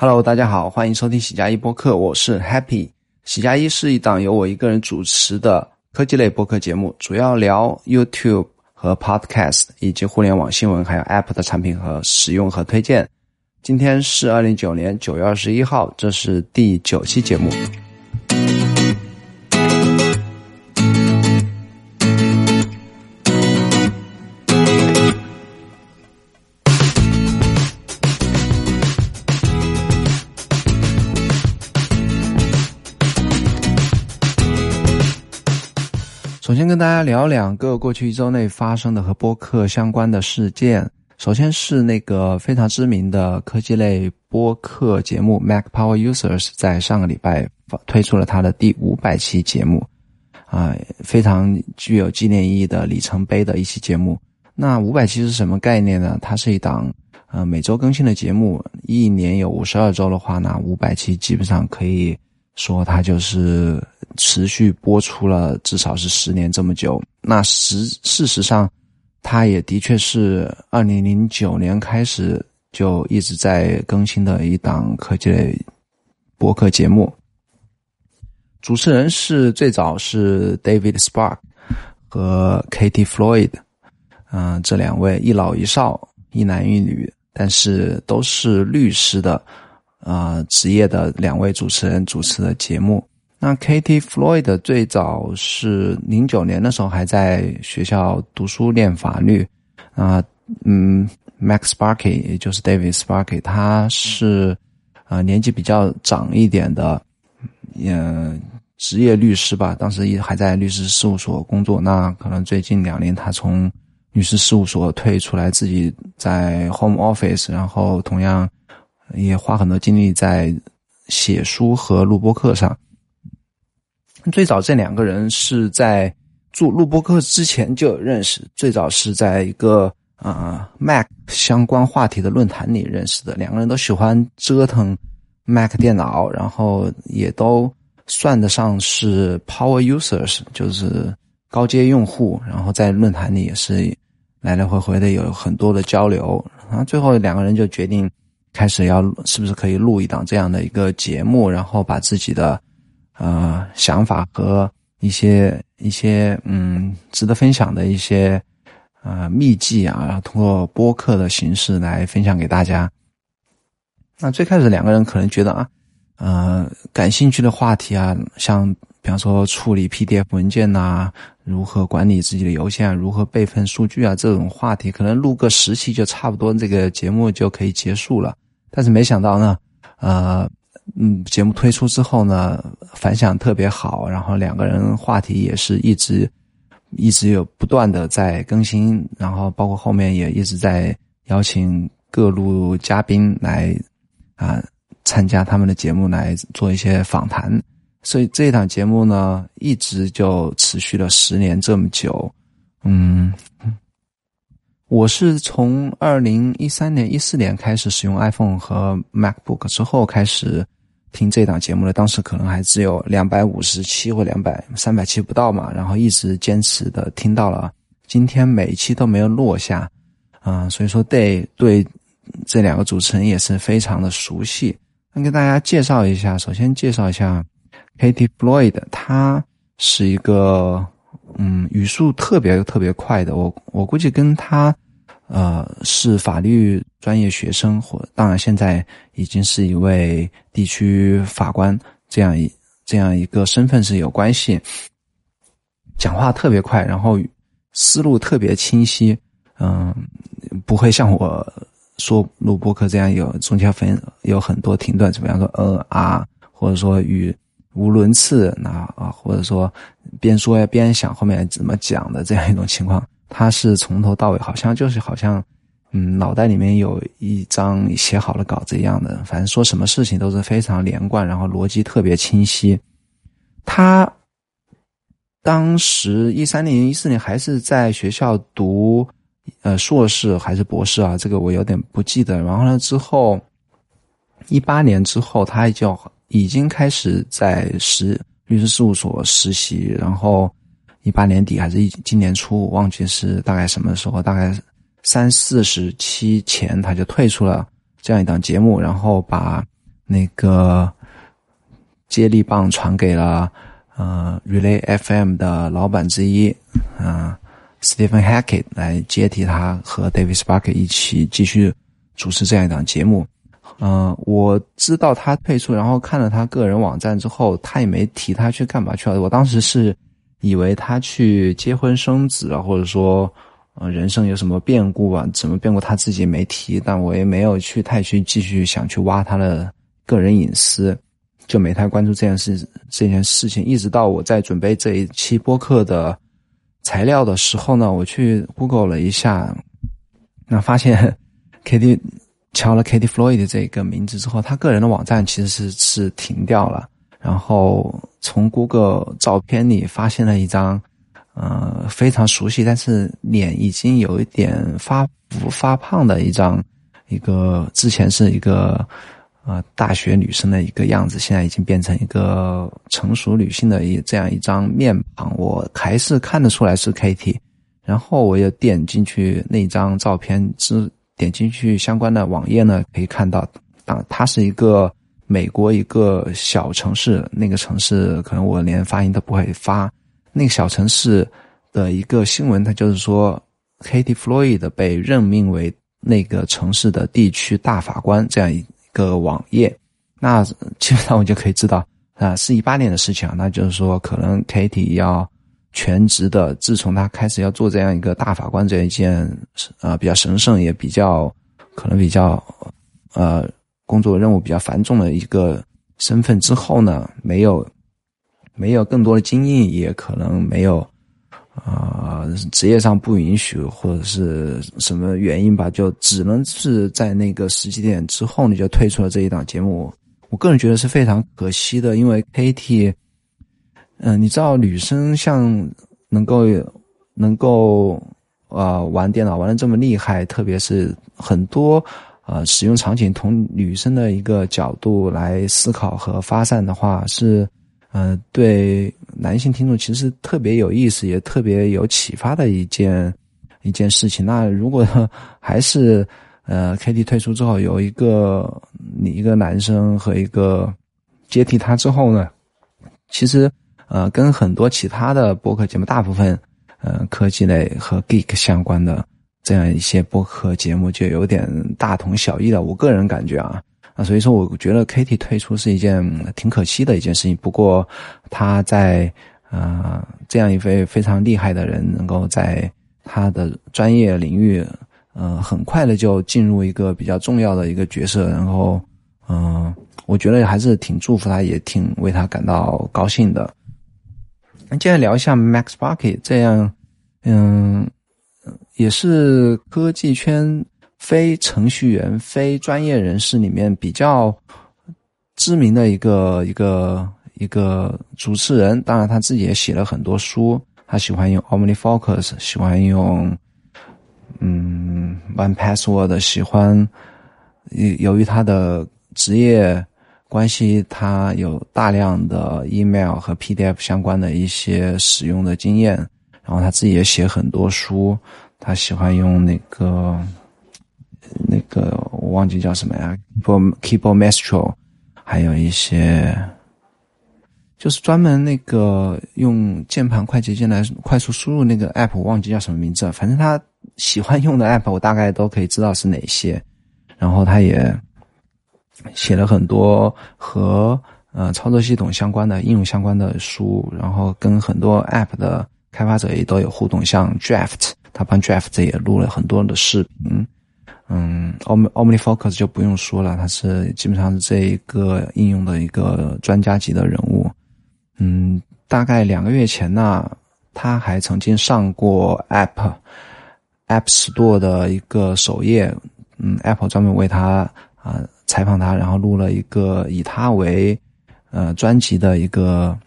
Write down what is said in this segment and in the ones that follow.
Hello，大家好，欢迎收听喜加一播客，我是 Happy。喜加一是一档由我一个人主持的科技类播客节目，主要聊 YouTube 和 Podcast 以及互联网新闻，还有 App 的产品和使用和推荐。今天是二零一九年九月二十一号，这是第九期节目。首先跟大家聊两个过去一周内发生的和播客相关的事件。首先是那个非常知名的科技类播客节目 Mac Power Users 在上个礼拜推出了它的第五百期节目，啊，非常具有纪念意义的里程碑的一期节目。那五百期是什么概念呢？它是一档呃每周更新的节目，一年有五十二周的话，那五百期基本上可以说它就是持续播出了至少是十年这么久。那实事实上。它也的确是二零零九年开始就一直在更新的一档科技类播客节目。主持人是最早是 David Spark 和 Katie Floyd，嗯，这两位一老一少，一男一女，但是都是律师的，呃，职业的两位主持人主持的节目。那 Katie Floyd 最早是零九年的时候还在学校读书练法律，啊，嗯，Max Sparky 也就是 David Sparky，他是呃年纪比较长一点的，嗯，职业律师吧，当时也还在律师事务所工作。那可能最近两年他从律师事务所退出来，自己在 Home Office，然后同样也花很多精力在写书和录播课上。最早这两个人是在做录播课之前就认识，最早是在一个啊 Mac 相关话题的论坛里认识的。两个人都喜欢折腾 Mac 电脑，然后也都算得上是 Power Users，就是高阶用户。然后在论坛里也是来来回回的有很多的交流。然后最后两个人就决定开始要是不是可以录一档这样的一个节目，然后把自己的。呃，想法和一些一些嗯，值得分享的一些呃秘籍啊，通过播客的形式来分享给大家。那最开始两个人可能觉得啊，呃，感兴趣的话题啊，像比方说处理 PDF 文件呐，如何管理自己的邮件，如何备份数据啊，这种话题可能录个十期就差不多，这个节目就可以结束了。但是没想到呢，呃。嗯，节目推出之后呢，反响特别好，然后两个人话题也是一直一直有不断的在更新，然后包括后面也一直在邀请各路嘉宾来啊参加他们的节目来做一些访谈，所以这档节目呢一直就持续了十年这么久。嗯，我是从二零一三年一四年开始使用 iPhone 和 MacBook 之后开始。听这档节目的当时可能还只有两百五十期或两百三百期不到嘛，然后一直坚持的听到了今天，每一期都没有落下，啊，所以说对对这两个主持人也是非常的熟悉。那跟大家介绍一下，首先介绍一下 Katie Floyd，他是一个嗯语速特别特别快的，我我估计跟他。呃，是法律专业学生，或当然现在已经是一位地区法官，这样一这样一个身份是有关系。讲话特别快，然后思路特别清晰，嗯，不会像我说录播课这样有中间分有很多停顿，怎么样说呃啊，或者说语无伦次，那啊，或者说边说边想后面怎么讲的这样一种情况。他是从头到尾，好像就是好像，嗯，脑袋里面有一张写好的稿子一样的，反正说什么事情都是非常连贯，然后逻辑特别清晰。他当时一三年、一四年还是在学校读，呃，硕士还是博士啊？这个我有点不记得。然后呢，之后一八年之后，他就已经开始在实律师事务所实习，然后。一八年底还是一今年初，忘记是大概什么时候，大概三四十期前他就退出了这样一档节目，然后把那个接力棒传给了呃 Relay FM 的老板之一啊 Stephen Hackett 来接替他和 David Spark 一起继续主持这样一档节目。嗯，我知道他退出，然后看了他个人网站之后，他也没提他去干嘛去了。我当时是以为他去结婚生子了，或者说呃人生有什么变故啊？怎么变故他自己没提，但我也没有去太去继续想去挖他的个人隐私，就没太关注这件事这件事情。一直到我在准备这一期播客的材料的时候呢，我去 Google 了一下，那发现 K D。敲了 Katie Floyd 这个名字之后，他个人的网站其实是是停掉了。然后从 Google 照片里发现了一张，呃，非常熟悉，但是脸已经有一点发福发胖的一张，一个之前是一个呃大学女生的一个样子，现在已经变成一个成熟女性的一这样一张面庞，我还是看得出来是 Katie。然后我又点进去那张照片之。点进去相关的网页呢，可以看到，啊，它是一个美国一个小城市，那个城市可能我连发音都不会发。那个小城市的一个新闻，它就是说，Katie Floyd 被任命为那个城市的地区大法官这样一个网页。那基本上我就可以知道，啊，是一八年的事情啊，那就是说，可能 Katie 要。全职的，自从他开始要做这样一个大法官这一件，呃，比较神圣，也比较可能比较，呃，工作任务比较繁重的一个身份之后呢，没有没有更多的经验，也可能没有，啊，职业上不允许或者是什么原因吧，就只能是在那个时机点之后，你就退出了这一档节目。我个人觉得是非常可惜的，因为 KT。嗯，你知道女生像能够能够啊玩电脑玩的这么厉害，特别是很多呃使用场景从女生的一个角度来思考和发散的话，是呃对男性听众其实特别有意思，也特别有启发的一件一件事情。那如果 还是呃 K T 退出之后，有一个你一个男生和一个接替他之后呢，其实。呃，跟很多其他的播客节目，大部分呃科技类和 geek 相关的这样一些播客节目，就有点大同小异了。我个人感觉啊，啊，所以说我觉得 Kitty 退出是一件挺可惜的一件事情。不过他在呃这样一位非常厉害的人，能够在他的专业领域，呃，很快的就进入一个比较重要的一个角色，然后嗯，我觉得还是挺祝福他，也挺为他感到高兴的。那接下来聊一下 Max Bucket，这样，嗯，也是科技圈非程序员、非专业人士里面比较知名的一个一个一个主持人。当然，他自己也写了很多书。他喜欢用 OmniFocus，喜欢用嗯 One Password，喜欢由于他的职业。关系他有大量的 email 和 PDF 相关的一些使用的经验，然后他自己也写很多书，他喜欢用那个那个我忘记叫什么呀，keyboard keyboard master 还有一些就是专门那个用键盘快捷键来快速输入那个 app，我忘记叫什么名字，反正他喜欢用的 app 我大概都可以知道是哪些，然后他也。写了很多和呃操作系统相关的应用相关的书，然后跟很多 App 的开发者也都有互动，像 Draft，他帮 Draft 也录了很多的视频。嗯，Om OmniFocus 就不用说了，他是基本上是这一个应用的一个专家级的人物。嗯，大概两个月前呢，他还曾经上过 App App Store 的一个首页。嗯，Apple 专门为他啊。采访他，然后录了一个以他为呃专辑的一个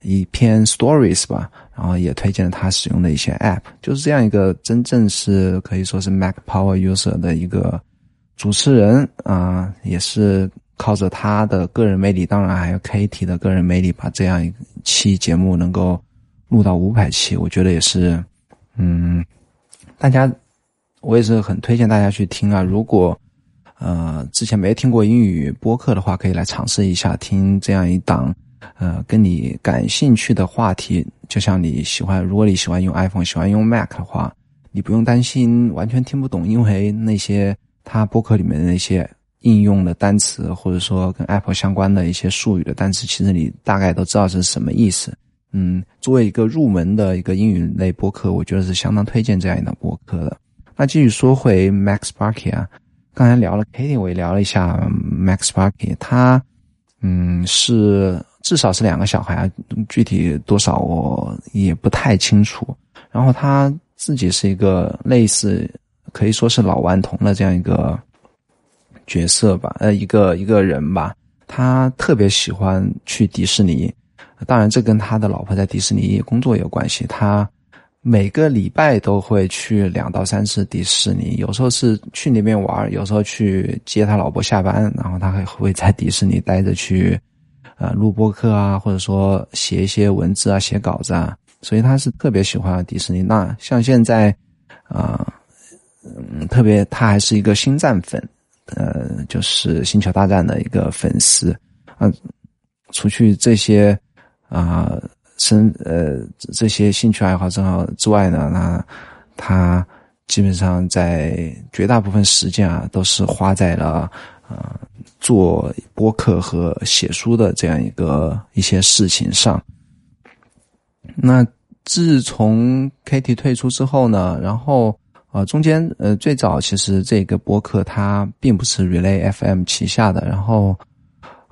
一篇 stories 吧，然后也推荐了他使用的一些 app，就是这样一个真正是可以说是 Mac Power user 的一个主持人啊，也是靠着他的个人魅力，当然还有 Katie 的个人魅力，把这样一期节目能够录到五百期，我觉得也是，嗯，大家我也是很推荐大家去听啊，如果。呃之前没听过英语播客的话，可以来尝试一下听这样一档呃跟你感兴趣的话题。就像你喜欢，如果你喜欢用 iPhone，喜欢用 Mac 的话，你不用担心完全听不懂，因为那些它播客里面的那些应用的单词，或者说跟 Apple 相关的一些术语的单词，其实你大概都知道是什么意思。嗯，作为一个入门的一个英语类播客，我觉得是相当推荐这样一档播客的。那继续说回 Max Sparky 啊，刚才聊了 Katie，我也聊了一下 Max Parky，他嗯是至少是两个小孩，具体多少我也不太清楚。然后他自己是一个类似可以说是老顽童的这样一个角色吧，呃，一个一个人吧，他特别喜欢去迪士尼。当然，这跟他的老婆在迪士尼工作有关系。他每个礼拜都会去两到三次迪士尼，有时候是去那边玩，有时候去接他老婆下班，然后他还会在迪士尼待着去，呃，录播课啊，或者说写一些文字啊，写稿子啊。所以他是特别喜欢迪士尼。那像现在，啊，嗯，特别他还是一个星战粉，呃，就是星球大战的一个粉丝。啊，除去这些。啊，生呃这些兴趣爱好正好之外呢，那他基本上在绝大部分时间啊，都是花在了啊做播客和写书的这样一个一些事情上。那自从 Kitty 退出之后呢，然后啊中间呃最早其实这个播客它并不是 Relay FM 旗下的，然后。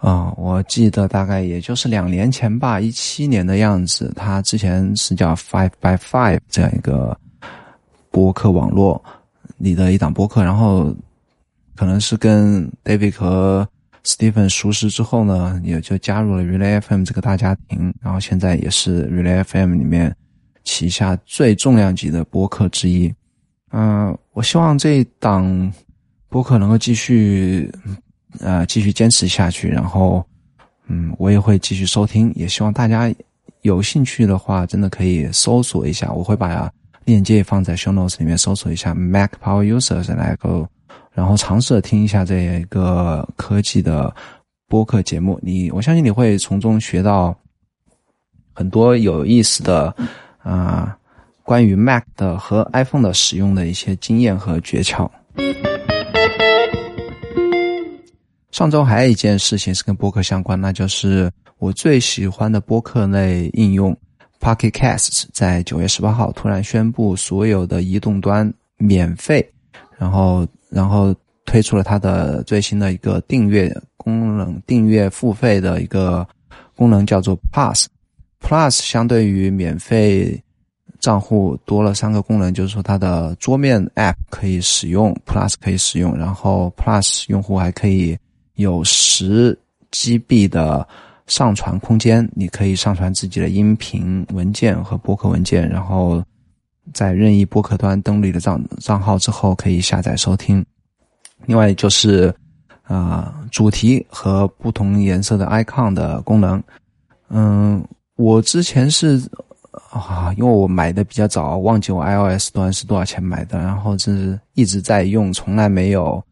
啊，我记得大概也就是两年前吧，一七年的样子。他之前是叫 Five by Five 这样一个播客网络里的一档播客，然后可能是跟 David 和 Stephen 熟识之后呢，也就加入了 Relay FM 这个大家庭。然后现在也是 Relay FM 里面旗下最重量级的播客之一。嗯，我希望这一档播客能够继续。呃，继续坚持下去，然后，嗯，我也会继续收听，也希望大家有兴趣的话，真的可以搜索一下，我会把链接放在 show notes 里面，搜索一下 Mac Power Users 来够，然后尝试听一下这个科技的播客节目，你，我相信你会从中学到很多有意思的啊，关于 Mac 的和 iPhone 的使用的一些经验和诀窍。上周还有一件事情是跟播客相关，那就是我最喜欢的播客类应用 Pocket Casts 在九月十八号突然宣布所有的移动端免费，然后然后推出了它的最新的一个订阅功能，订阅付费的一个功能叫做 Plus。Plus 相对于免费账户多了三个功能，就是说它的桌面 App 可以使用，Plus 可以使用，然后 Plus 用户还可以。有十 GB 的上传空间，你可以上传自己的音频文件和播客文件，然后在任意播客端登录你的账账号之后可以下载收听。另外就是啊，主题和不同颜色的 icon 的功能。嗯，我之前是啊，因为我买的比较早，忘记我 iOS 端是多少钱买的，然后是一直在用，从来没有。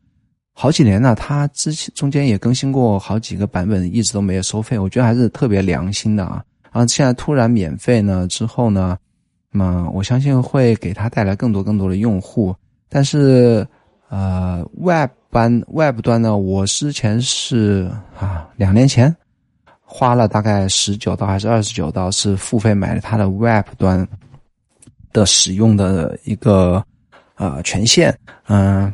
好几年了，它之前中间也更新过好几个版本，一直都没有收费，我觉得还是特别良心的啊。然后现在突然免费呢，之后呢，那我相信会给它带来更多更多的用户。但是，呃，Web 端 Web 端呢，我之前是啊，两年前花了大概十九刀还是二十九刀，是付费买了它的 Web 端的使用的一个呃权限，嗯。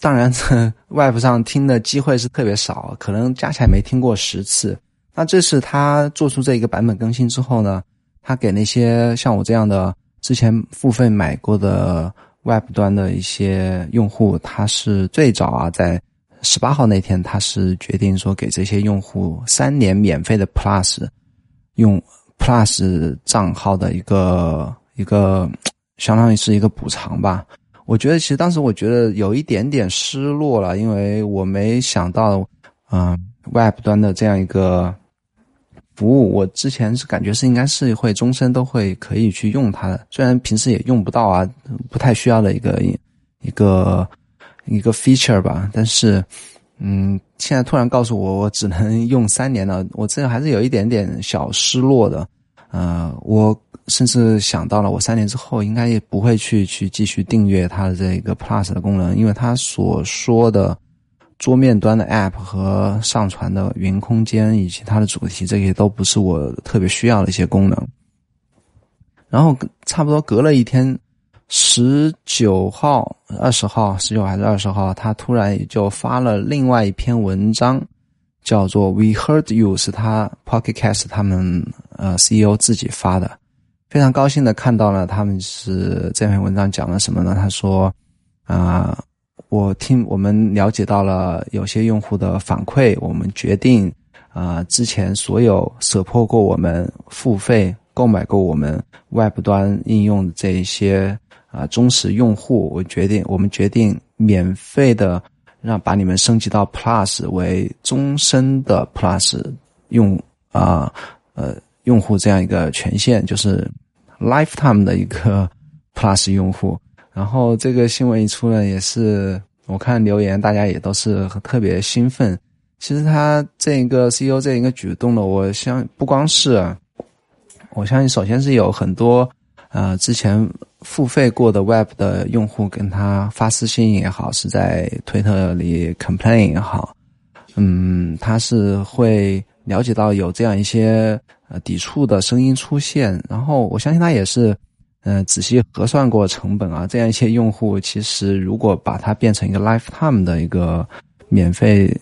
当然，这 Web 上听的机会是特别少，可能加起来没听过十次。那这是他做出这一个版本更新之后呢，他给那些像我这样的之前付费买过的 Web 端的一些用户，他是最早啊，在十八号那天，他是决定说给这些用户三年免费的 Plus 用 Plus 账号的一个一个，相当于是一个补偿吧。我觉得其实当时我觉得有一点点失落了，因为我没想到，嗯，Web 端的这样一个服务，我之前是感觉是应该是会终身都会可以去用它的，虽然平时也用不到啊，不太需要的一个一个一个 feature 吧。但是，嗯，现在突然告诉我我只能用三年了，我这还是有一点点小失落的。呃，我甚至想到了，我三年之后应该也不会去去继续订阅它的这个 Plus 的功能，因为它所说的桌面端的 App 和上传的云空间以及它的主题，这些都不是我特别需要的一些功能。然后差不多隔了一天，十九号、二十号、十九还是二十号，他突然也就发了另外一篇文章。叫做 We Heard You 是他 Pocket Cast 他们呃 CEO 自己发的，非常高兴的看到了他们是这篇文章讲了什么呢？他说啊，我听我们了解到了有些用户的反馈，我们决定啊，之前所有舍破过我们付费购买过我们 Web 端应用的这一些啊忠实用户，我决定我们决定免费的。让把你们升级到 Plus 为终身的 Plus 用啊呃用户这样一个权限，就是 Lifetime 的一个 Plus 用户。然后这个新闻一出呢，也是我看留言，大家也都是特别兴奋。其实他这一个 CEO 这一个举动呢，我相不光是，我相信首先是有很多呃之前。付费过的 Web 的用户跟他发私信也好，是在推特里 complain 也好，嗯，他是会了解到有这样一些呃抵触的声音出现，然后我相信他也是，呃，仔细核算过成本啊，这样一些用户其实如果把它变成一个 lifetime 的一个免费，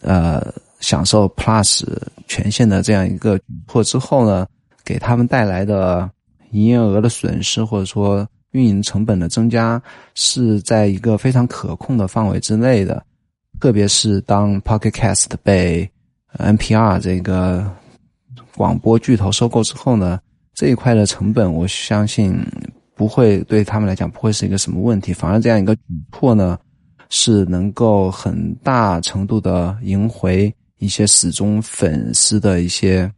呃，享受 Plus 权限的这样一个或之后呢，给他们带来的。营业额的损失或者说运营成本的增加是在一个非常可控的范围之内的，特别是当 Pocket Cast 被 NPR 这个广播巨头收购之后呢，这一块的成本我相信不会对他们来讲不会是一个什么问题，反而这样一个举措呢是能够很大程度的赢回一些死忠粉丝的一些。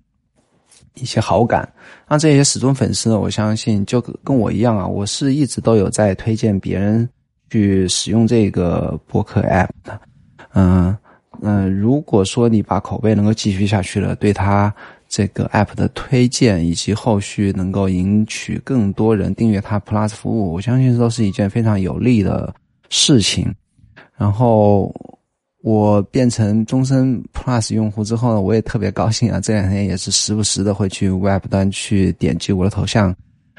一些好感，那这些始终粉丝呢？我相信就跟我一样啊，我是一直都有在推荐别人去使用这个播客 app 的。嗯嗯，如果说你把口碑能够继续下去了，对他这个 app 的推荐以及后续能够赢取更多人订阅它 Plus 服务，我相信这都是一件非常有利的事情。然后。我变成终身 Plus 用户之后呢，我也特别高兴啊！这两天也是时不时的会去 Web 端去点击我的头像，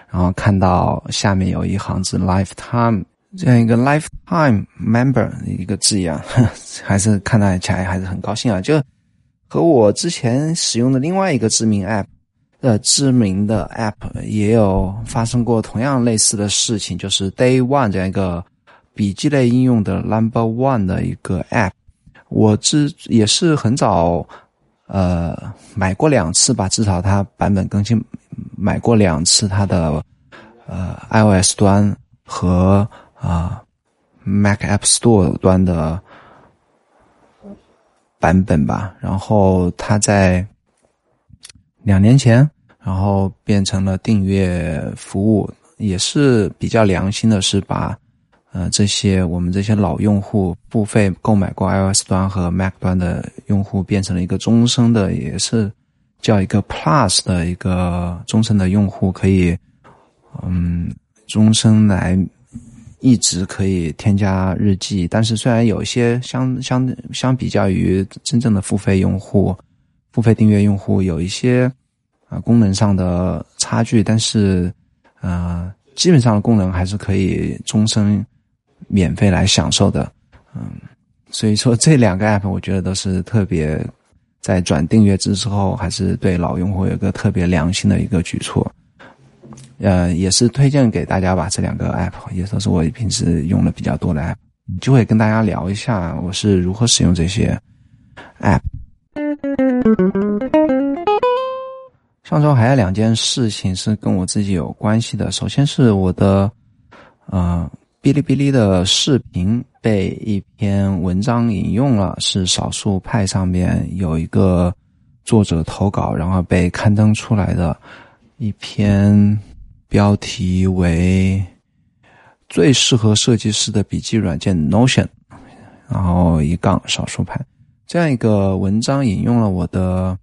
然后看到下面有一行字 Lifetime 这样一个 Lifetime Member 一个字样，还是看到起来还是很高兴啊！就和我之前使用的另外一个知名 App 的知名的 App 也有发生过同样类似的事情，就是 Day One 这样一个笔记类应用的 Number One 的一个 App。我之也是很早，呃，买过两次吧，至少它版本更新，买过两次它的，呃，iOS 端和啊，Mac App Store 端的版本吧。然后它在两年前，然后变成了订阅服务，也是比较良心的，是把。呃，这些我们这些老用户付费购买过 iOS 端和 Mac 端的用户，变成了一个终身的，也是叫一个 Plus 的一个终身的用户，可以，嗯，终身来一直可以添加日记。但是虽然有一些相相相比较于真正的付费用户、付费订阅用户有一些啊功能上的差距，但是呃，基本上的功能还是可以终身。免费来享受的，嗯，所以说这两个 app 我觉得都是特别在转订阅制之后，还是对老用户有个特别良心的一个举措，呃，也是推荐给大家吧。这两个 app 也都是我平时用的比较多的 app，就会跟大家聊一下我是如何使用这些 app。上周还有两件事情是跟我自己有关系的，首先是我的，呃。哔哩哔哩的视频被一篇文章引用了，是少数派上面有一个作者投稿，然后被刊登出来的一篇标题为“最适合设计师的笔记软件 Notion”。然后一杠少数派这样一个文章，引用了我的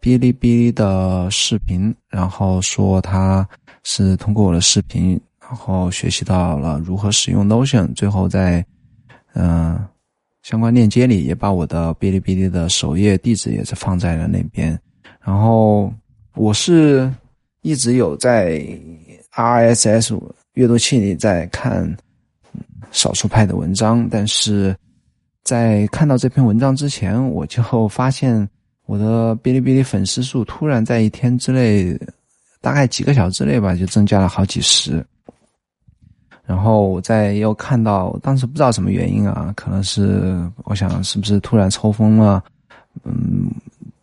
哔哩哔哩的视频，然后说他是通过我的视频，然后学习到了如何使用 Notion，最后在嗯相关链接里也把我的哔哩哔哩的首页地址也是放在了那边。然后我是一直有在 RSS 阅读器里在看少数派的文章，但是。在看到这篇文章之前，我就发现我的哔哩哔哩粉丝数突然在一天之内，大概几个小时之内吧，就增加了好几十。然后我再又看到，当时不知道什么原因啊，可能是我想是不是突然抽风了，嗯，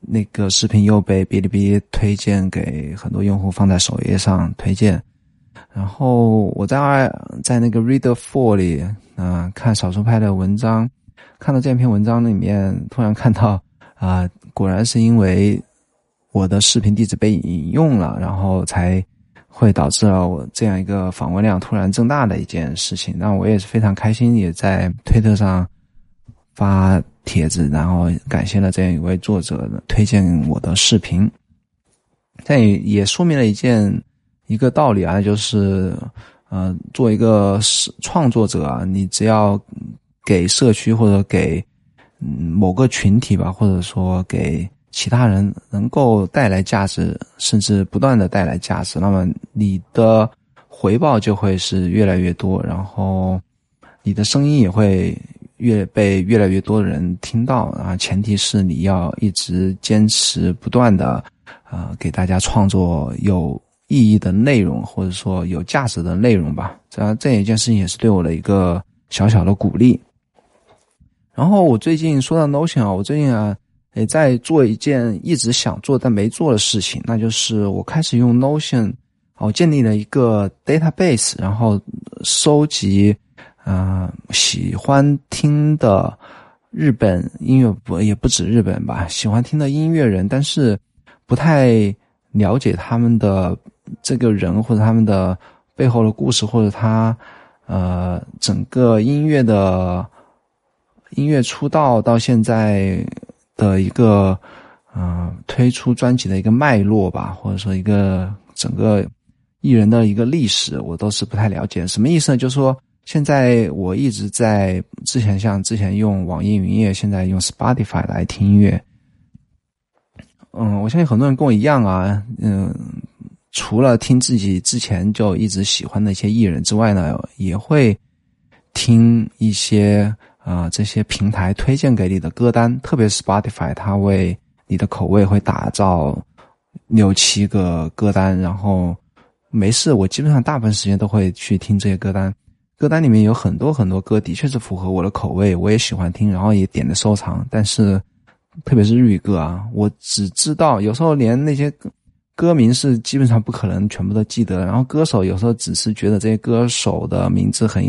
那个视频又被哔哩哔哩推荐给很多用户放在首页上推荐。然后我在在那个 Reader Four 里，啊，看少数派的文章。看到这篇文章里面，突然看到 啊，果然是因为我的视频地址被引用了，然后才会导致了我这样一个访问量突然增大的一件事情。那我也是非常开心，也在推特上发帖子，然后感谢了这样一位作者推荐我的视频。但也也说明了一件一个道理啊，就是呃，做一个创作者啊，你只要。给社区或者给嗯某个群体吧，或者说给其他人能够带来价值，甚至不断的带来价值，那么你的回报就会是越来越多，然后你的声音也会越被越来越多的人听到啊。前提是你要一直坚持不断的啊，给大家创作有意义的内容，或者说有价值的内容吧。这样这一件事情也是对我的一个小小的鼓励。然后我最近说到 Notion 啊，我最近啊也在做一件一直想做但没做的事情，那就是我开始用 Notion，我建立了一个 database，然后收集啊喜欢听的日本音乐不也不止日本吧，喜欢听的音乐人，但是不太了解他们的这个人或者他们的背后的故事，或者他呃整个音乐的。音乐出道到现在的一个，嗯，推出专辑的一个脉络吧，或者说一个整个艺人的一个历史，我都是不太了解。什么意思呢？就是说，现在我一直在之前像之前用网易云音乐，现在用 Spotify 来听音乐。嗯，我相信很多人跟我一样啊，嗯，除了听自己之前就一直喜欢的一些艺人之外呢，也会听一些。啊，这些平台推荐给你的歌单，特别是 Spotify，它为你的口味会打造六七个歌单，然后没事，我基本上大部分时间都会去听这些歌单。歌单里面有很多很多歌，的确是符合我的口味，我也喜欢听，然后也点的收藏。但是，特别是日语歌啊，我只知道，有时候连那些歌名是基本上不可能全部都记得。然后歌手有时候只是觉得这些歌手的名字很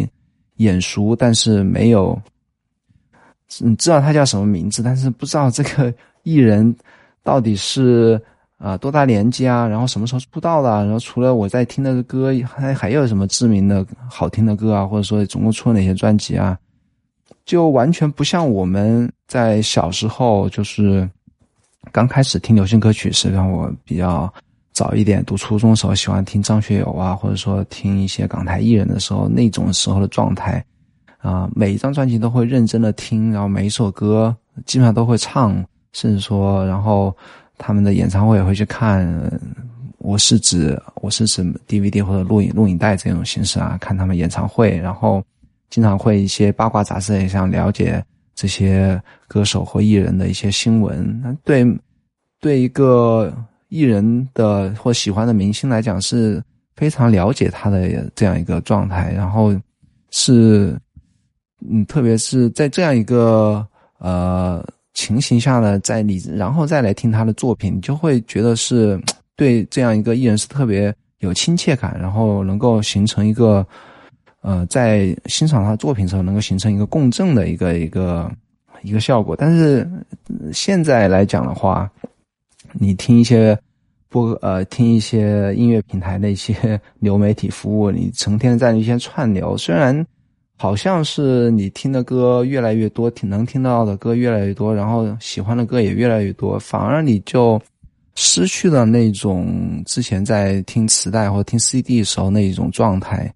眼熟，但是没有。你知道他叫什么名字，但是不知道这个艺人到底是啊多大年纪啊，然后什么时候出道的，然后除了我在听的歌，还还有什么知名的好听的歌啊，或者说总共出了哪些专辑啊，就完全不像我们在小时候就是刚开始听流行歌曲是，让我比较早一点读初中的时候喜欢听张学友啊，或者说听一些港台艺人的时候那种时候的状态。啊，每一张专辑都会认真的听，然后每一首歌基本上都会唱，甚至说，然后他们的演唱会也会去看。我是指，我是指 DVD 或者录影录影带这种形式啊，看他们演唱会，然后经常会一些八卦杂志也想了解这些歌手或艺人的一些新闻。那对对一个艺人的或喜欢的明星来讲，是非常了解他的这样一个状态，然后是。嗯，特别是在这样一个呃情形下呢，在你然后再来听他的作品，你就会觉得是对这样一个艺人是特别有亲切感，然后能够形成一个呃在欣赏他的作品时候能够形成一个共振的一个一个一个效果。但是现在来讲的话，你听一些播呃听一些音乐平台的一些流媒体服务，你成天在一些串流，虽然。好像是你听的歌越来越多，听能听到的歌越来越多，然后喜欢的歌也越来越多，反而你就失去了那种之前在听磁带或听 CD 的时候那一种状态。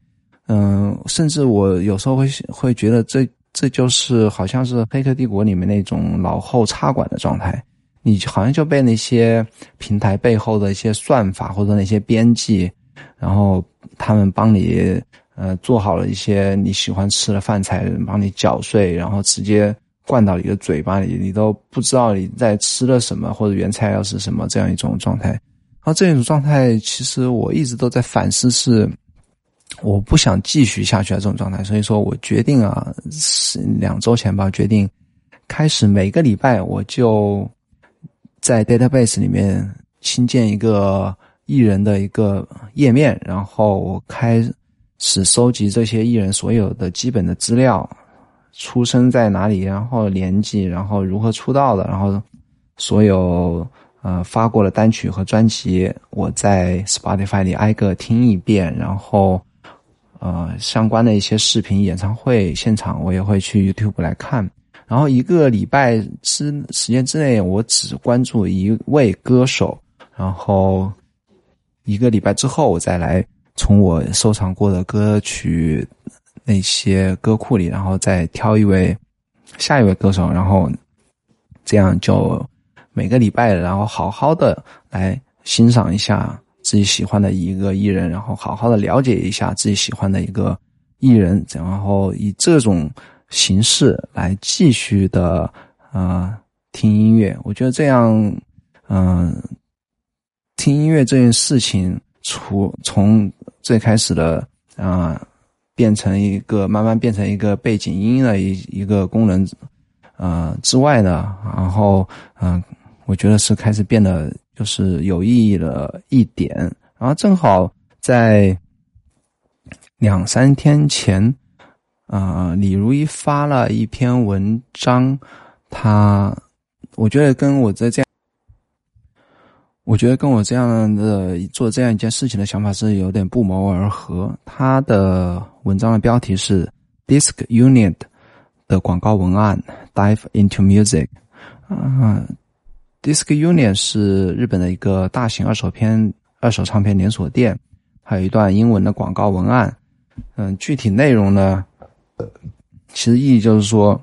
嗯，甚至我有时候会会觉得这这就是好像是《黑客帝国》里面那种脑后插管的状态，你好像就被那些平台背后的一些算法或者那些编辑，然后他们帮你呃做好了一些你喜欢吃的饭菜，帮你搅碎，然后直接灌到你的嘴巴里，你都不知道你在吃了什么或者原材料是什么这样一种状态。然后这种状态，其实我一直都在反思是。我不想继续下去啊，这种状态，所以说我决定啊，是两周前吧，决定开始每个礼拜我就在 database 里面新建一个艺人的一个页面，然后我开始收集这些艺人所有的基本的资料，出生在哪里，然后年纪，然后如何出道的，然后所有呃发过的单曲和专辑，我在 Spotify 里挨个听一遍，然后。呃，相关的一些视频、演唱会现场，我也会去 YouTube 来看。然后一个礼拜之时间之内，我只关注一位歌手。然后一个礼拜之后，我再来从我收藏过的歌曲那些歌库里，然后再挑一位下一位歌手。然后这样就每个礼拜，然后好好的来欣赏一下。自己喜欢的一个艺人，然后好好的了解一下自己喜欢的一个艺人，然后以这种形式来继续的啊听音乐。我觉得这样，嗯，听音乐这件事情，除从最开始的啊变成一个慢慢变成一个背景音的一一个功能，呃之外呢，然后嗯，我觉得是开始变得。就是有意义的一点，然后正好在两三天前，啊，李如一发了一篇文章，他我觉得跟我在这样，我觉得跟我这样的做这样一件事情的想法是有点不谋而合。他的文章的标题是 “Disc Unit” 的广告文案，“Dive into Music”，啊。Disc Union 是日本的一个大型二手片、二手唱片连锁店，还有一段英文的广告文案。嗯，具体内容呢，其实意义就是说，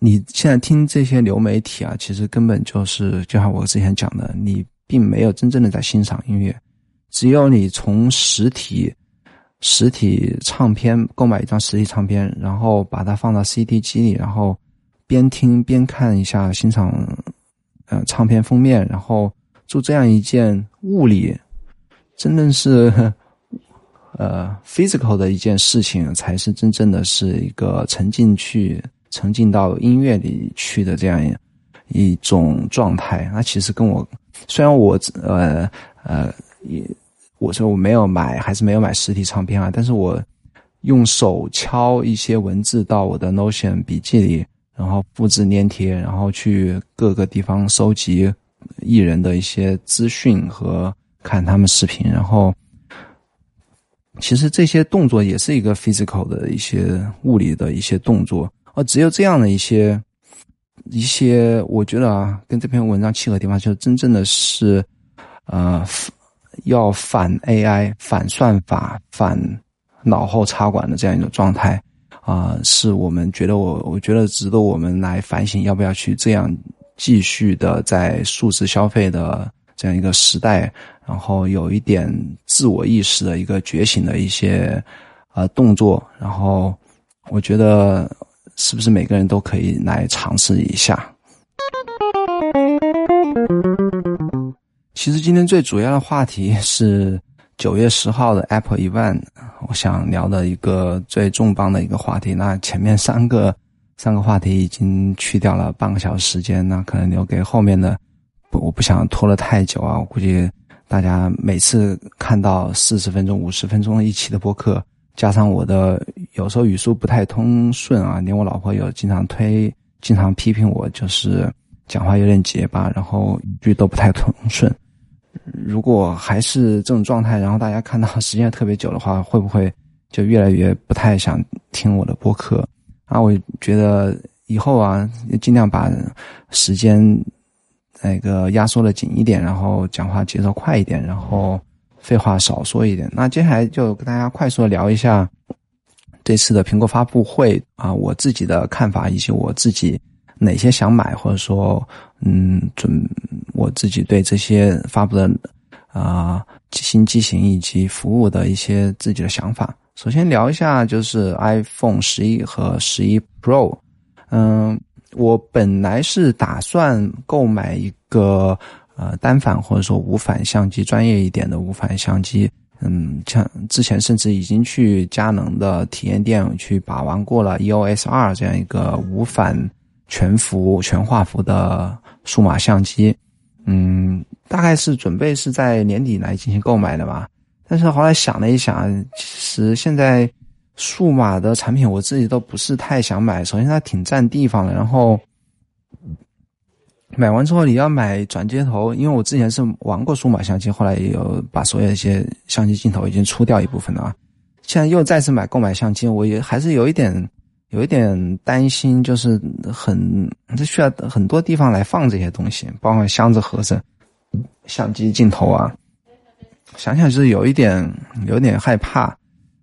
你现在听这些流媒体啊，其实根本就是就像我之前讲的，你并没有真正的在欣赏音乐。只有你从实体、实体唱片购买一张实体唱片，然后把它放到 CD 机里，然后边听边看一下欣赏。呃，唱片封面，然后做这样一件物理，真的是呃 physical 的一件事情，才是真正的是一个沉浸去、沉浸到音乐里去的这样一种状态。那其实跟我虽然我呃呃也我说我没有买，还是没有买实体唱片啊，但是我用手敲一些文字到我的 Notion 笔记里。然后复制粘贴，然后去各个地方收集艺人的一些资讯和看他们视频。然后，其实这些动作也是一个 physical 的一些物理的一些动作。而只有这样的一些一些，我觉得啊，跟这篇文章契合的地方，就是真正的是，呃，要反 AI、反算法、反脑后插管的这样一种状态。啊，是我们觉得我，我觉得值得我们来反省，要不要去这样继续的在数字消费的这样一个时代，然后有一点自我意识的一个觉醒的一些呃动作，然后我觉得是不是每个人都可以来尝试一下？其实今天最主要的话题是。九月十号的 Apple Event，我想聊的一个最重磅的一个话题。那前面三个三个话题已经去掉了半个小时时间，那可能留给后面的，我不想拖了太久啊。我估计大家每次看到四十分钟、五十分钟一期的播客，加上我的有时候语速不太通顺啊，连我老婆有经常推、经常批评我，就是讲话有点结巴，然后语句都不太通顺。如果还是这种状态，然后大家看到时间特别久的话，会不会就越来越不太想听我的播客。啊，我觉得以后啊，尽量把时间那个压缩的紧一点，然后讲话节奏快一点，然后废话少说一点。那接下来就跟大家快速的聊一下这次的苹果发布会啊，我自己的看法以及我自己哪些想买，或者说嗯，准我自己对这些发布的啊新机型以及服务的一些自己的想法。首先聊一下，就是 iPhone 十一和十一 Pro。嗯，我本来是打算购买一个呃单反或者说无反相机，专业一点的无反相机。嗯，像之前甚至已经去佳能的体验店去把玩过了 EOS 二这样一个无反全幅全画幅的数码相机。嗯，大概是准备是在年底来进行购买的吧。但是后来想了一想，其实现在数码的产品我自己都不是太想买。首先它挺占地方的，然后买完之后你要买转接头，因为我之前是玩过数码相机，后来也有把所有一些相机镜头已经出掉一部分了。现在又再次买购买相机，我也还是有一点有一点担心，就是很这需要很多地方来放这些东西，包括箱子、盒子、相机镜头啊。想想就是有一点，有点害怕，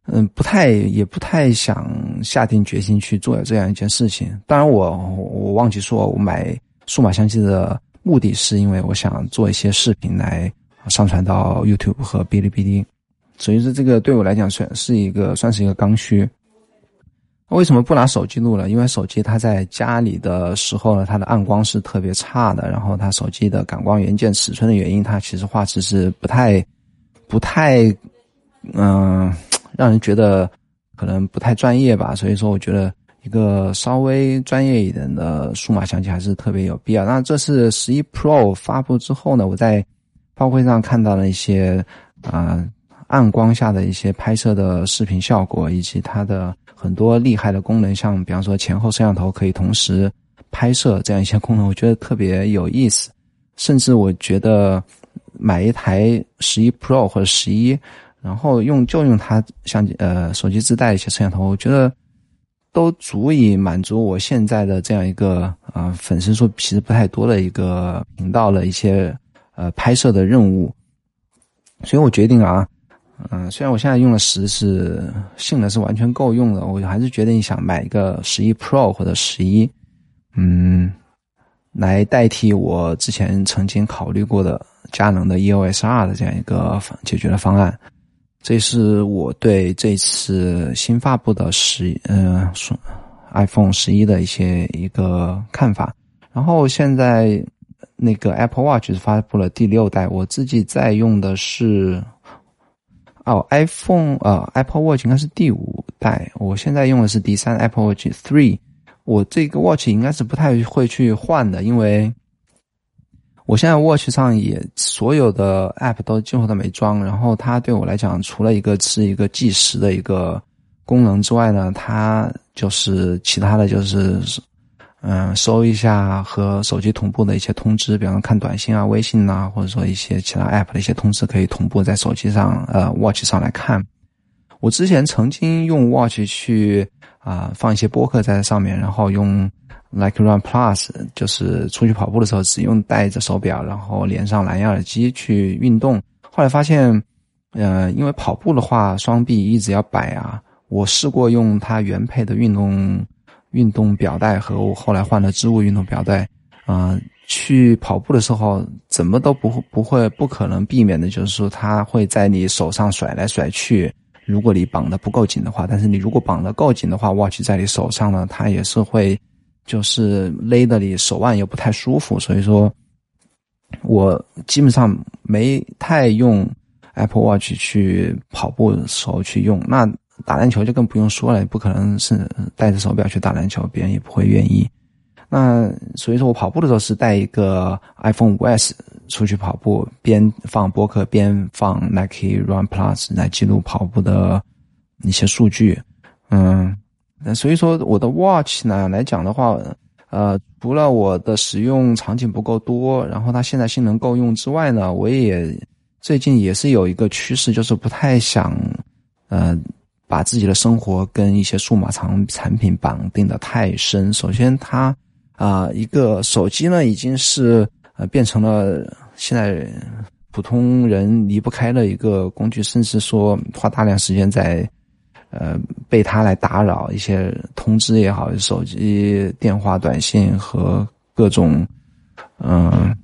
嗯，不太，也不太想下定决心去做这样一件事情。当然，我我忘记说，我买数码相机的目的是因为我想做一些视频来上传到 YouTube 和哔哩哔哩，所以说这个对我来讲算是一个算是一个刚需。为什么不拿手机录了？因为手机它在家里的时候呢，它的暗光是特别差的，然后它手机的感光元件尺寸的原因，它其实画质是不太。不太，嗯，让人觉得可能不太专业吧。所以说，我觉得一个稍微专业一点的数码相机还是特别有必要。那这次十一 Pro 发布之后呢，我在发布会上看到了一些啊暗光下的一些拍摄的视频效果，以及它的很多厉害的功能，像比方说前后摄像头可以同时拍摄这样一些功能，我觉得特别有意思。甚至我觉得。买一台十一 Pro 或者十一，然后用就用它相机呃手机自带一些摄像头，我觉得都足以满足我现在的这样一个啊粉丝数其实不太多的一个频道的一些呃拍摄的任务，所以我决定啊，嗯，虽然我现在用的十是性能是完全够用的，我还是决定想买一个十一 Pro 或者十一，嗯，来代替我之前曾经考虑过的。佳能的 EOS R 的这样一个解决的方案，这是我对这次新发布的十嗯 iPhone 十一的一些一个看法。然后现在那个 Apple Watch 发布了第六代，我自己在用的是哦 iPhone 呃 Apple Watch 应该是第五代，我现在用的是第三 Apple Watch Three。我这个 Watch 应该是不太会去换的，因为。我现在 Watch 上也所有的 App 都几乎都没装，然后它对我来讲，除了一个是一个计时的一个功能之外呢，它就是其他的就是，嗯，搜一下和手机同步的一些通知，比方说看短信啊、微信啊，或者说一些其他 App 的一些通知，可以同步在手机上呃 Watch 上来看。我之前曾经用 Watch 去啊放一些播客在上面，然后用。Like Run Plus 就是出去跑步的时候，只用带着手表，然后连上蓝牙耳机去运动。后来发现，呃，因为跑步的话，双臂一直要摆啊。我试过用它原配的运动运动表带和我后来换了织物运动表带，啊，去跑步的时候，怎么都不会不会不可能避免的，就是说它会在你手上甩来甩去。如果你绑的不够紧的话，但是你如果绑的够紧的话，Watch 在你手上呢，它也是会。就是勒的你手腕又不太舒服，所以说，我基本上没太用 Apple Watch 去跑步的时候去用。那打篮球就更不用说了，不可能是带着手表去打篮球，别人也不会愿意。那所以说我跑步的时候是带一个 iPhone 五 S 出去跑步，边放播客边放 Nike Run Plus 来记录跑步的一些数据，嗯。那所以说，我的 Watch 呢来讲的话，呃，除了我的使用场景不够多，然后它现在性能够用之外呢，我也最近也是有一个趋势，就是不太想，呃，把自己的生活跟一些数码产产品绑定的太深。首先，它啊，一个手机呢，已经是呃变成了现在普通人离不开的一个工具，甚至说花大量时间在呃被它来打扰一些通知也好，手机电话、短信和各种嗯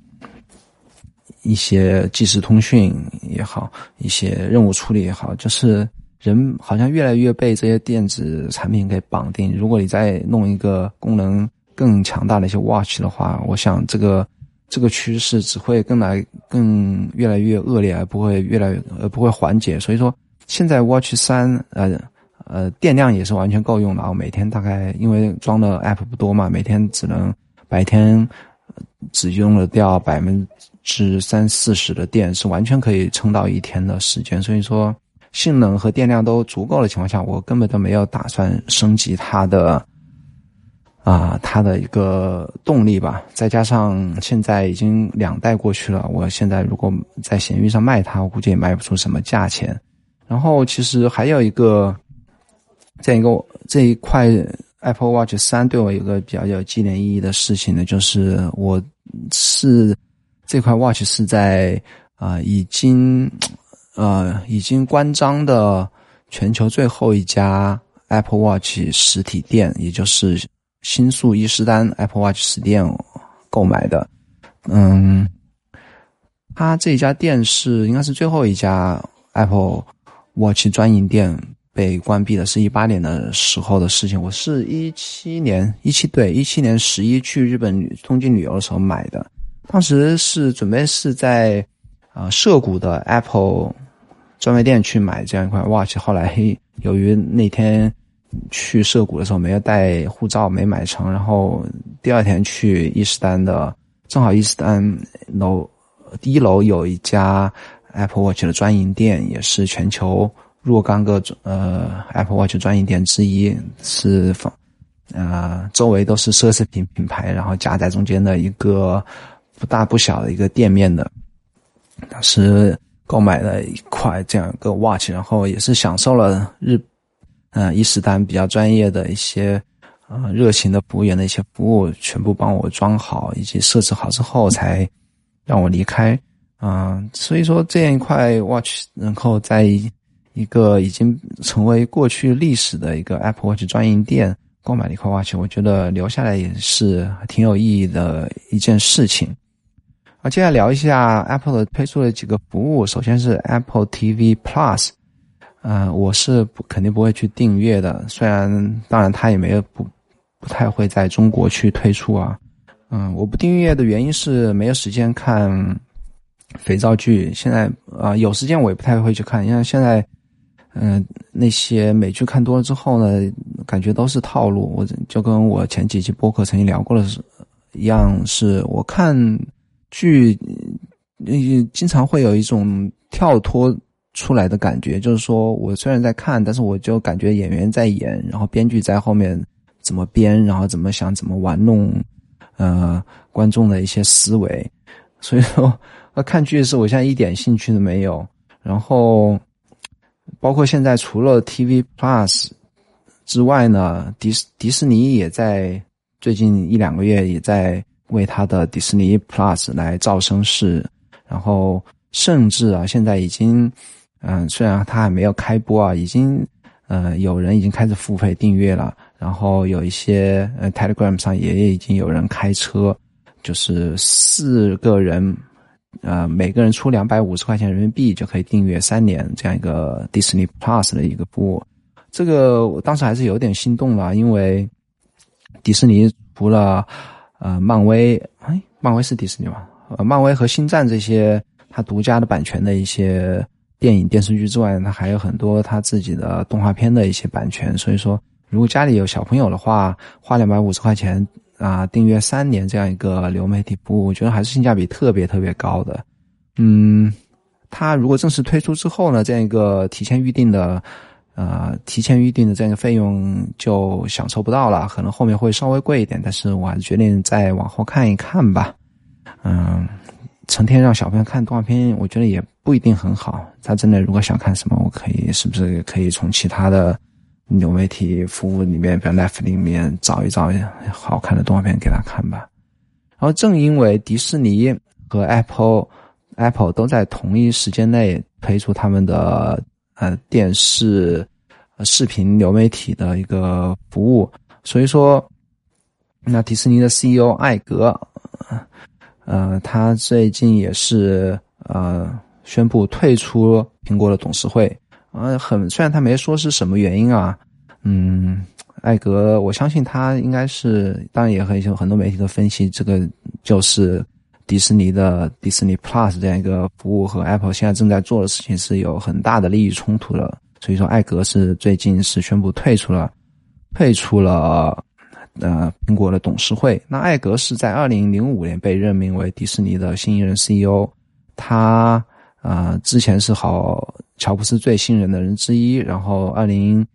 一些即时通讯也好，一些任务处理也好，就是。人好像越来越被这些电子产品给绑定。如果你再弄一个功能更强大的一些 watch 的话，我想这个这个趋势只会更来更越来越恶劣，而不会越来越而不会缓解。所以说，现在 watch 三呃呃电量也是完全够用的啊。每天大概因为装的 app 不多嘛，每天只能白天只用了掉百分之三四十的电，是完全可以撑到一天的时间。所以说。性能和电量都足够的情况下，我根本都没有打算升级它的，啊，它的一个动力吧。再加上现在已经两代过去了，我现在如果在闲鱼上卖它，我估计也卖不出什么价钱。然后其实还有一个，这样一个这一块 Apple Watch 三对我有个比较有纪念意义的事情呢，就是我是这块 Watch 是在啊已经。呃，已经关张的全球最后一家 Apple Watch 实体店，也就是新宿伊势丹 Apple Watch 实店购买的。嗯，他这家店是应该是最后一家 Apple Watch 专营店被关闭的，是一八年的时候的事情。我是一七年一七对一七年十一去日本东京旅游的时候买的，当时是准备是在啊涩谷的 Apple。专卖店去买这样一块 watch，后来由于那天去涩谷的时候没有带护照，没买成，然后第二天去伊斯丹的，正好伊斯丹楼第一楼有一家 Apple Watch 的专营店，也是全球若干个呃 Apple Watch 专营店之一，是放呃周围都是奢侈品品牌，然后夹在中间的一个不大不小的一个店面的，当时。购买了一块这样一个 watch，然后也是享受了日，嗯，伊斯丹比较专业的一些，呃，热情的服务员的一些服务，全部帮我装好以及设置好之后，才让我离开。嗯，所以说这样一块 watch，能够在一个已经成为过去历史的一个 Apple Watch 专营店购买了一块 watch，我觉得留下来也是挺有意义的一件事情。啊，接下来聊一下 Apple 的推出的几个服务。首先是 Apple TV Plus，嗯，我是不肯定不会去订阅的。虽然，当然它也没有不不太会在中国去推出啊。嗯，我不订阅的原因是没有时间看肥皂剧。现在啊，有时间我也不太会去看，因为现在嗯那些美剧看多了之后呢，感觉都是套路。我就跟我前几期播客曾经聊过的是一样，是我看。剧，嗯，经常会有一种跳脱出来的感觉，就是说我虽然在看，但是我就感觉演员在演，然后编剧在后面怎么编，然后怎么想，怎么玩弄，呃，观众的一些思维。所以说，看剧是我现在一点兴趣都没有。然后，包括现在除了 TV Plus 之外呢，迪士迪士尼也在最近一两个月也在。为他的迪士尼 Plus 来造声势，然后甚至啊，现在已经，嗯，虽然他还没有开播啊，已经，呃，有人已经开始付费订阅了，然后有一些呃 Telegram 上也已经有人开车，就是四个人，呃，每个人出两百五十块钱人民币就可以订阅三年这样一个迪士尼 Plus 的一个播，这个我当时还是有点心动了，因为迪士尼除了呃，漫威，哎，漫威是迪士尼吗？呃，漫威和星战这些它独家的版权的一些电影电视剧之外，它还有很多它自己的动画片的一些版权。所以说，如果家里有小朋友的话，花两百五十块钱啊，订阅三年这样一个流媒体服务，我觉得还是性价比特别特别高的。嗯，它如果正式推出之后呢，这样一个提前预定的。呃，提前预定的这样一个费用就享受不到了，可能后面会稍微贵一点，但是我还是决定再往后看一看吧。嗯，成天让小朋友看动画片，我觉得也不一定很好。他真的如果想看什么，我可以是不是可以从其他的流媒体服务里面，比如 Netflix 里面找一找好看的动画片给他看吧。然后正因为迪士尼和 Apple Apple 都在同一时间内推出他们的呃电视视频流媒体的一个服务，所以说，那迪士尼的 CEO 艾格。呃，他最近也是呃宣布退出苹果的董事会，呃，很虽然他没说是什么原因啊，嗯，艾格，我相信他应该是，当然也很有很多媒体的分析，这个就是迪士尼的迪士尼 Plus 这样一个服务和 Apple 现在正在做的事情是有很大的利益冲突的，所以说艾格是最近是宣布退出了，退出了。呃，苹果的董事会，那艾格是在二零零五年被任命为迪士尼的新一任 CEO，他呃之前是好乔布斯最信任的人之一，然后二零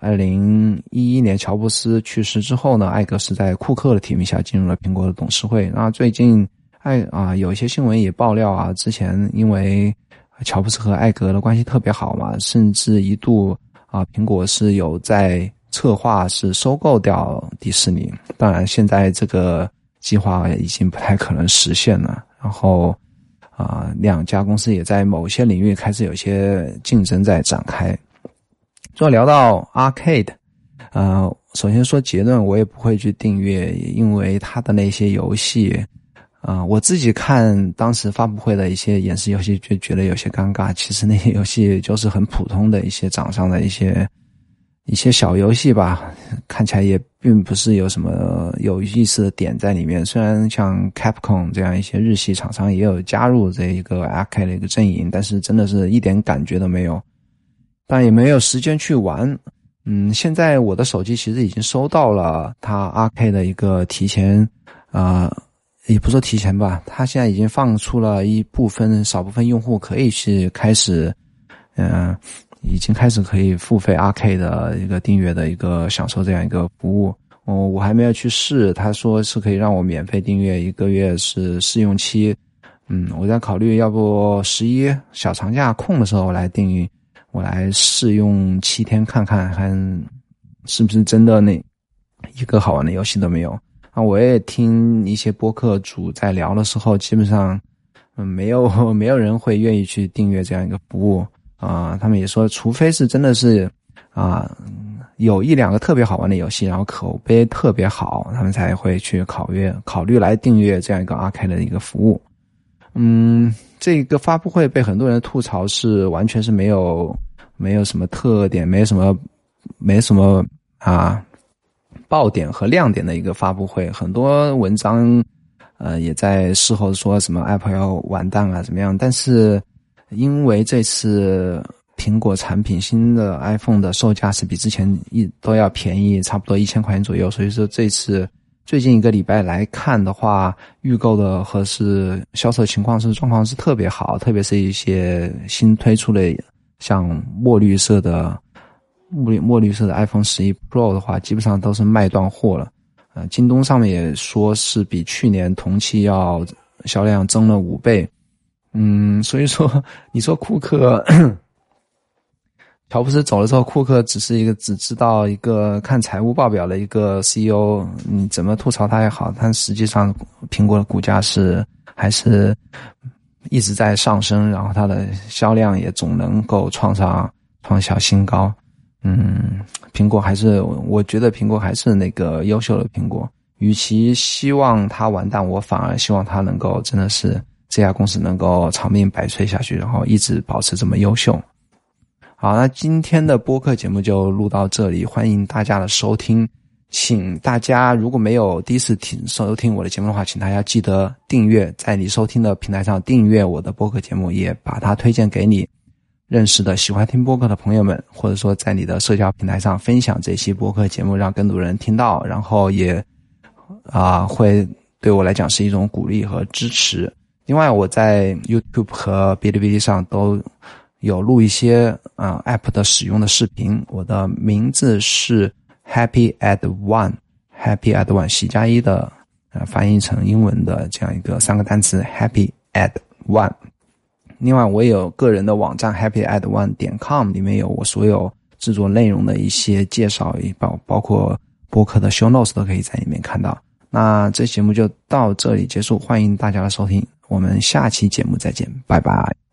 二零一一年乔布斯去世之后呢，艾格是在库克的提名下进入了苹果的董事会。那最近艾啊有一些新闻也爆料啊，之前因为乔布斯和艾格的关系特别好嘛，甚至一度啊苹果是有在。策划是收购掉迪士尼，当然现在这个计划已经不太可能实现了。然后，啊，两家公司也在某些领域开始有些竞争在展开。就聊到 Arcade，呃，首先说结论，我也不会去订阅，因为它的那些游戏，啊，我自己看当时发布会的一些演示游戏就觉得有些尴尬。其实那些游戏就是很普通的一些掌上的一些。一些小游戏吧，看起来也并不是有什么有意思的点在里面。虽然像 Capcom 这样一些日系厂商也有加入这一个 Arcade 的一个阵营，但是真的是一点感觉都没有，但也没有时间去玩。嗯，现在我的手机其实已经收到了它 Arcade 的一个提前，啊，也不说提前吧，它现在已经放出了一部分少部分用户可以去开始，嗯。已经开始可以付费 R K 的一个订阅的一个享受这样一个服务，哦，我还没有去试。他说是可以让我免费订阅一个月是试用期，嗯，我在考虑要不十一小长假空的时候我来订阅，我来试用七天看看，看是不是真的那一个好玩的游戏都没有。啊，我也听一些播客主在聊的时候，基本上嗯没有 没有人会愿意去订阅这样一个服务。啊，他们也说，除非是真的是，啊，有一两个特别好玩的游戏，然后口碑特别好，他们才会去考虑考虑来订阅这样一个阿开的一个服务。嗯，这个发布会被很多人吐槽是完全是没有没有什么特点，没什么没什么啊爆点和亮点的一个发布会。很多文章呃也在事后说什么 Apple 要完蛋啊怎么样，但是。因为这次苹果产品新的 iPhone 的售价是比之前一都要便宜，差不多一千块钱左右。所以说这次最近一个礼拜来看的话，预购的和是销售情况是状况是特别好，特别是一些新推出的像墨绿色的墨绿墨绿色的 iPhone 十一 Pro 的话，基本上都是卖断货了。呃，京东上面也说是比去年同期要销量增了五倍。嗯，所以说，你说库克，乔布斯走了之后，库克只是一个只知道一个看财务报表的一个 CEO，你怎么吐槽他也好，但实际上苹果的股价是还是一直在上升，然后它的销量也总能够创上创下新高。嗯，苹果还是我觉得苹果还是那个优秀的苹果，与其希望它完蛋，我反而希望它能够真的是。这家公司能够长命百岁下去，然后一直保持这么优秀。好，那今天的播客节目就录到这里，欢迎大家的收听。请大家如果没有第一次听收听我的节目的话，请大家记得订阅，在你收听的平台上订阅我的播客节目，也把它推荐给你认识的喜欢听播客的朋友们，或者说在你的社交平台上分享这期播客节目，让更多人听到，然后也啊会对我来讲是一种鼓励和支持。另外，我在 YouTube 和哔哩哔哩上都有录一些啊 App 的使用的视频。我的名字是 Happy at One，Happy at One 喜加一的，呃，翻译成英文的这样一个三个单词 Happy at one。另外，我也有个人的网站 happy at one 点 com，里面有我所有制作内容的一些介绍，包包括播客的 show notes 都可以在里面看到。那这节目就到这里结束，欢迎大家的收听，我们下期节目再见，拜拜。